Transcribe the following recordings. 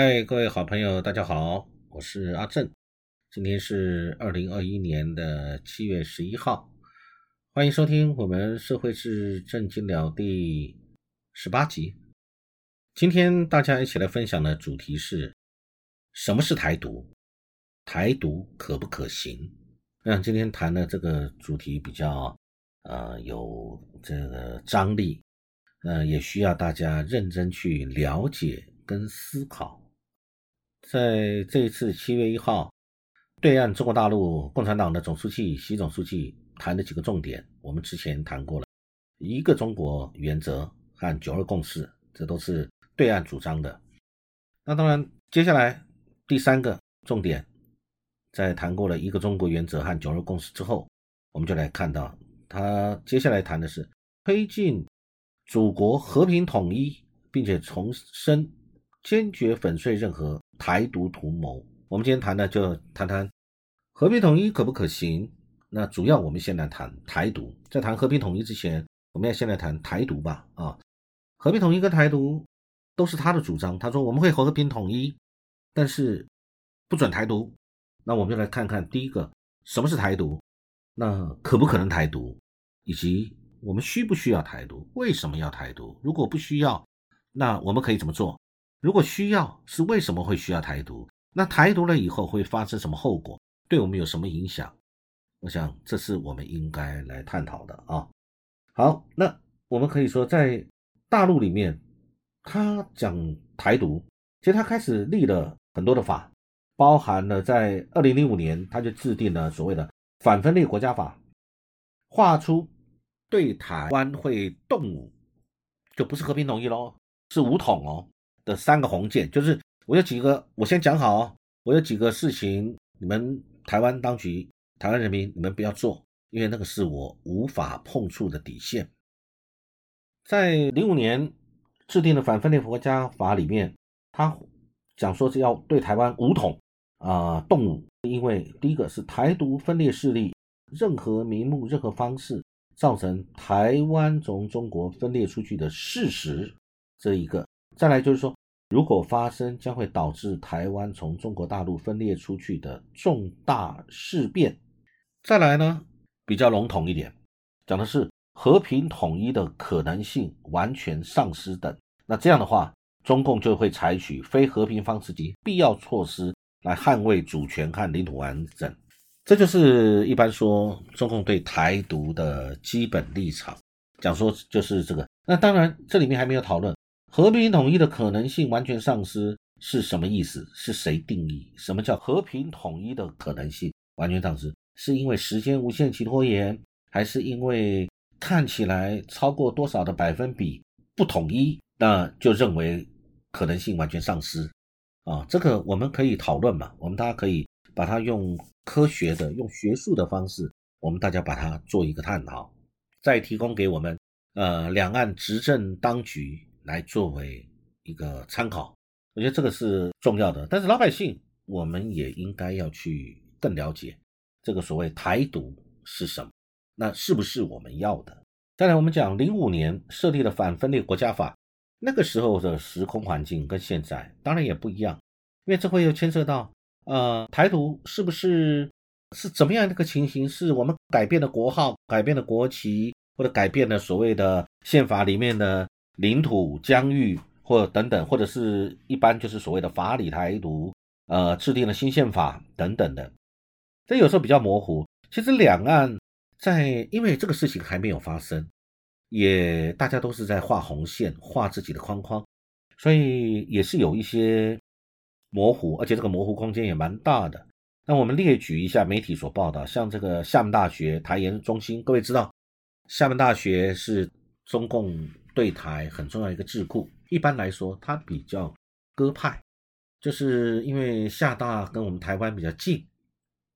嗨，各位好朋友，大家好，我是阿正。今天是二零二一年的七月十一号，欢迎收听我们《社会是正经聊》第十八集。今天大家一起来分享的主题是：什么是台独？台独可不可行？那今天谈的这个主题比较呃有这个张力，呃，也需要大家认真去了解跟思考。在这一次七月一号，对岸中国大陆共产党的总书记习总书记谈的几个重点，我们之前谈过了，一个中国原则和九二共识，这都是对岸主张的。那当然，接下来第三个重点，在谈过了一个中国原则和九二共识之后，我们就来看到他接下来谈的是推进祖国和平统一，并且重申坚决粉碎任何。台独图谋，我们今天谈的就谈谈和平统一可不可行？那主要我们先来谈台独。在谈和平统一之前，我们要先来谈台独吧。啊，和平统一跟台独都是他的主张。他说我们会和平统一，但是不准台独。那我们就来看看第一个，什么是台独？那可不可能台独？以及我们需不需要台独？为什么要台独？如果不需要，那我们可以怎么做？如果需要，是为什么会需要台独？那台独了以后会发生什么后果？对我们有什么影响？我想这是我们应该来探讨的啊。好，那我们可以说，在大陆里面，他讲台独，其实他开始立了很多的法，包含了在二零零五年他就制定了所谓的反分裂国家法，画出对台湾会动武，就不是和平统一喽，是武统哦。的三个红线，就是我有几个，我先讲好，我有几个事情，你们台湾当局、台湾人民，你们不要做，因为那个是我无法碰触的底线。在零五年制定的反分裂国家法里面，他讲说是要对台湾武统啊动武，因为第一个是台独分裂势力，任何名目、任何方式造成台湾从中国分裂出去的事实，这一个。再来就是说，如果发生，将会导致台湾从中国大陆分裂出去的重大事变。再来呢，比较笼统一点，讲的是和平统一的可能性完全丧失等。那这样的话，中共就会采取非和平方式及必要措施来捍卫主权和领土完整。这就是一般说中共对台独的基本立场。讲说就是这个。那当然，这里面还没有讨论。和平统一的可能性完全丧失是什么意思？是谁定义？什么叫和平统一的可能性完全丧失？是因为时间无限期拖延，还是因为看起来超过多少的百分比不统一，那就认为可能性完全丧失？啊，这个我们可以讨论嘛？我们大家可以把它用科学的、用学术的方式，我们大家把它做一个探讨，再提供给我们呃两岸执政当局。来作为一个参考，我觉得这个是重要的。但是老百姓，我们也应该要去更了解这个所谓台独是什么，那是不是我们要的？再来，我们讲零五年设立的反分裂国家法，那个时候的时空环境跟现在当然也不一样，因为这会又牵涉到呃台独是不是是怎么样的一个情形？是我们改变了国号，改变了国旗，或者改变了所谓的宪法里面的。领土疆域或等等，或者是一般就是所谓的法理台独，呃，制定了新宪法等等的，这有时候比较模糊。其实两岸在因为这个事情还没有发生，也大家都是在画红线，画自己的框框，所以也是有一些模糊，而且这个模糊空间也蛮大的。那我们列举一下媒体所报道，像这个厦门大学台研中心，各位知道，厦门大学是中共。对台很重要一个智库，一般来说，它比较鸽派，就是因为厦大跟我们台湾比较近，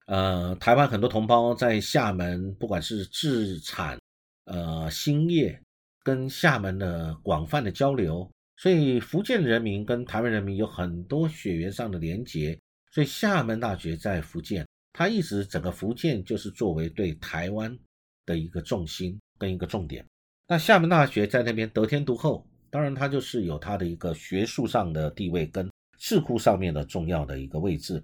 呃，台湾很多同胞在厦门，不管是制产、呃兴业，跟厦门的广泛的交流，所以福建人民跟台湾人民有很多血缘上的连结，所以厦门大学在福建，它一直整个福建就是作为对台湾的一个重心跟一个重点。那厦门大学在那边得天独厚，当然它就是有它的一个学术上的地位跟智库上面的重要的一个位置。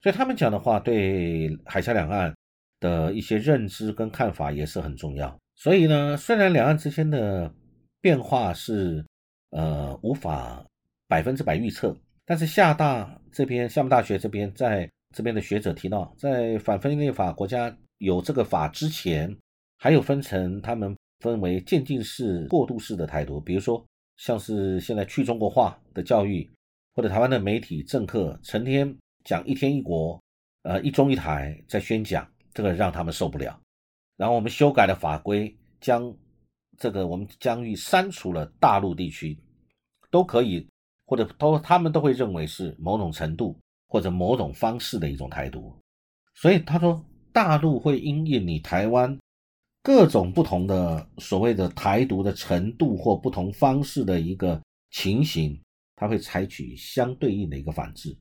所以他们讲的话，对海峡两岸的一些认知跟看法也是很重要。所以呢，虽然两岸之间的变化是呃无法百分之百预测，但是厦大这边厦门大学这边在这边的学者提到，在反分裂法国家有这个法之前，还有分成他们分为渐进式、过渡式的台独，比如说像是现在去中国化的教育，或者台湾的媒体政客成天。讲一天一国，呃，一中一台在宣讲，这个让他们受不了。然后我们修改了法规，将这个我们疆域删除了大陆地区，都可以，或者都他们都会认为是某种程度或者某种方式的一种台独。所以他说，大陆会因应你台湾各种不同的所谓的台独的程度或不同方式的一个情形，他会采取相对应的一个反制。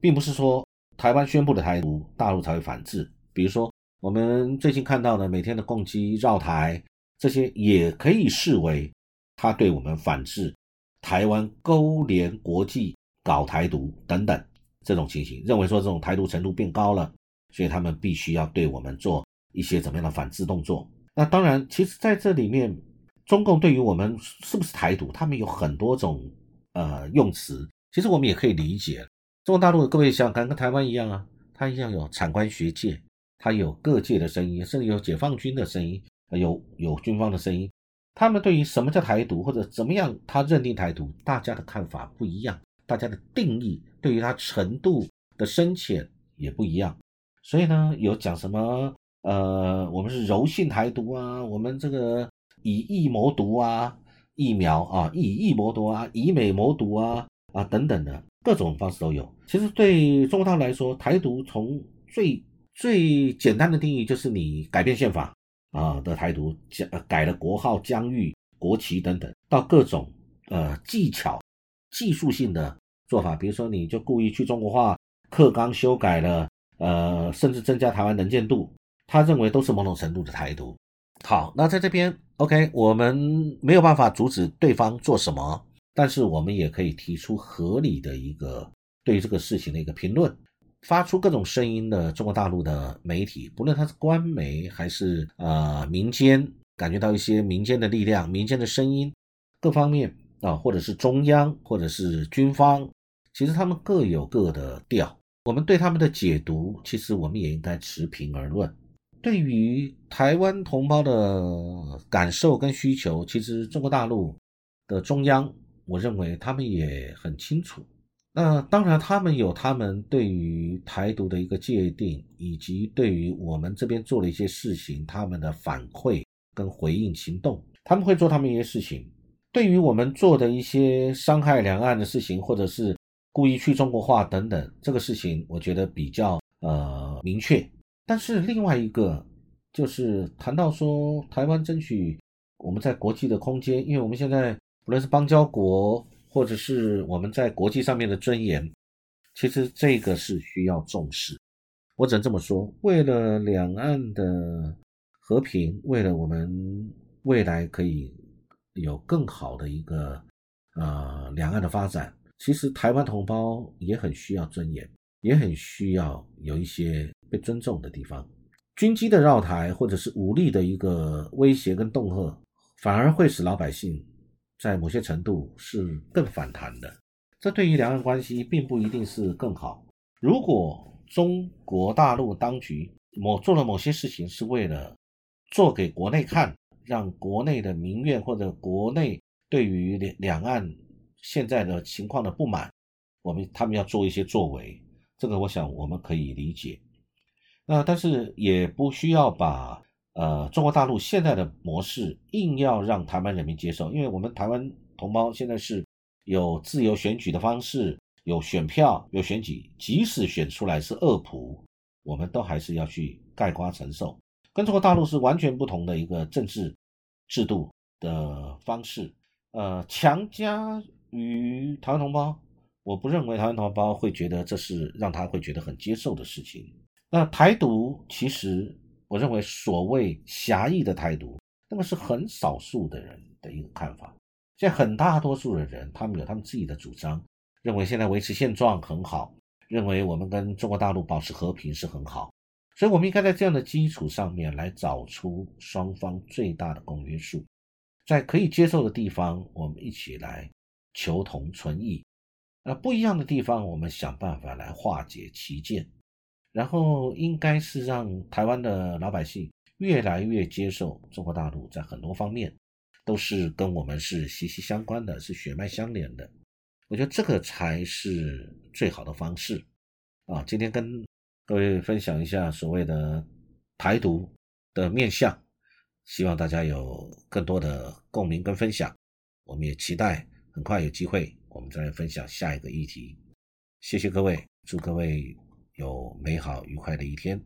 并不是说台湾宣布的台独，大陆才会反制。比如说，我们最近看到的每天的攻击绕台，这些也可以视为他对我们反制台湾勾连国际搞台独等等这种情形，认为说这种台独程度变高了，所以他们必须要对我们做一些怎么样的反制动作。那当然，其实在这里面，中共对于我们是不是台独，他们有很多种呃用词，其实我们也可以理解。中国大陆各位想想，跟台湾一样啊，它一样有产官学界，它有各界的声音，甚至有解放军的声音，有有军方的声音。他们对于什么叫台独，或者怎么样他认定台独，大家的看法不一样，大家的定义对于它程度的深浅也不一样。所以呢，有讲什么呃，我们是柔性台独啊，我们这个以疫谋独啊，疫苗啊，以疫谋独啊，以美谋独啊啊等等的。各种方式都有。其实对中国大陆来说，台独从最最简单的定义就是你改变宪法啊的台独，改改了国号、疆域、国旗等等，到各种呃技巧、技术性的做法，比如说你就故意去中国化、课纲修改了，呃，甚至增加台湾能见度，他认为都是某种程度的台独。好，那在这边，OK，我们没有办法阻止对方做什么。但是我们也可以提出合理的一个对于这个事情的一个评论，发出各种声音的中国大陆的媒体，不论它是官媒还是呃民间，感觉到一些民间的力量、民间的声音，各方面啊，或者是中央，或者是军方，其实他们各有各的调。我们对他们的解读，其实我们也应该持平而论。对于台湾同胞的感受跟需求，其实中国大陆的中央。我认为他们也很清楚，那当然他们有他们对于台独的一个界定，以及对于我们这边做了一些事情，他们的反馈跟回应行动，他们会做他们一些事情。对于我们做的一些伤害两岸的事情，或者是故意去中国化等等，这个事情我觉得比较呃明确。但是另外一个就是谈到说台湾争取我们在国际的空间，因为我们现在。无论是邦交国，或者是我们在国际上面的尊严，其实这个是需要重视。我只能这么说：为了两岸的和平，为了我们未来可以有更好的一个呃两岸的发展，其实台湾同胞也很需要尊严，也很需要有一些被尊重的地方。军机的绕台，或者是武力的一个威胁跟恫吓，反而会使老百姓。在某些程度是更反弹的，这对于两岸关系并不一定是更好。如果中国大陆当局某做了某些事情是为了做给国内看，让国内的民怨或者国内对于两两岸现在的情况的不满，我们他们要做一些作为，这个我想我们可以理解。那但是也不需要把。呃，中国大陆现在的模式硬要让台湾人民接受，因为我们台湾同胞现在是有自由选举的方式，有选票，有选举，即使选出来是恶普，我们都还是要去盖瓜承受，跟中国大陆是完全不同的一个政治制度的方式。呃，强加于台湾同胞，我不认为台湾同胞会觉得这是让他会觉得很接受的事情。那台独其实。我认为所谓狭义的台独，那个是很少数的人的一个看法。现在很大多数的人，他们有他们自己的主张，认为现在维持现状很好，认为我们跟中国大陆保持和平是很好，所以我们应该在这样的基础上面来找出双方最大的公约数，在可以接受的地方，我们一起来求同存异。那不一样的地方，我们想办法来化解歧见，然后应该是让台湾的老百姓越来越接受中国大陆在很多方面都是跟我们是息息相关的，是血脉相连的。我觉得这个才是最好的方式啊！今天跟各位分享一下所谓的台独的面相，希望大家有更多的共鸣跟分享。我们也期待很快有机会。我们再来分享下一个议题，谢谢各位，祝各位有美好愉快的一天。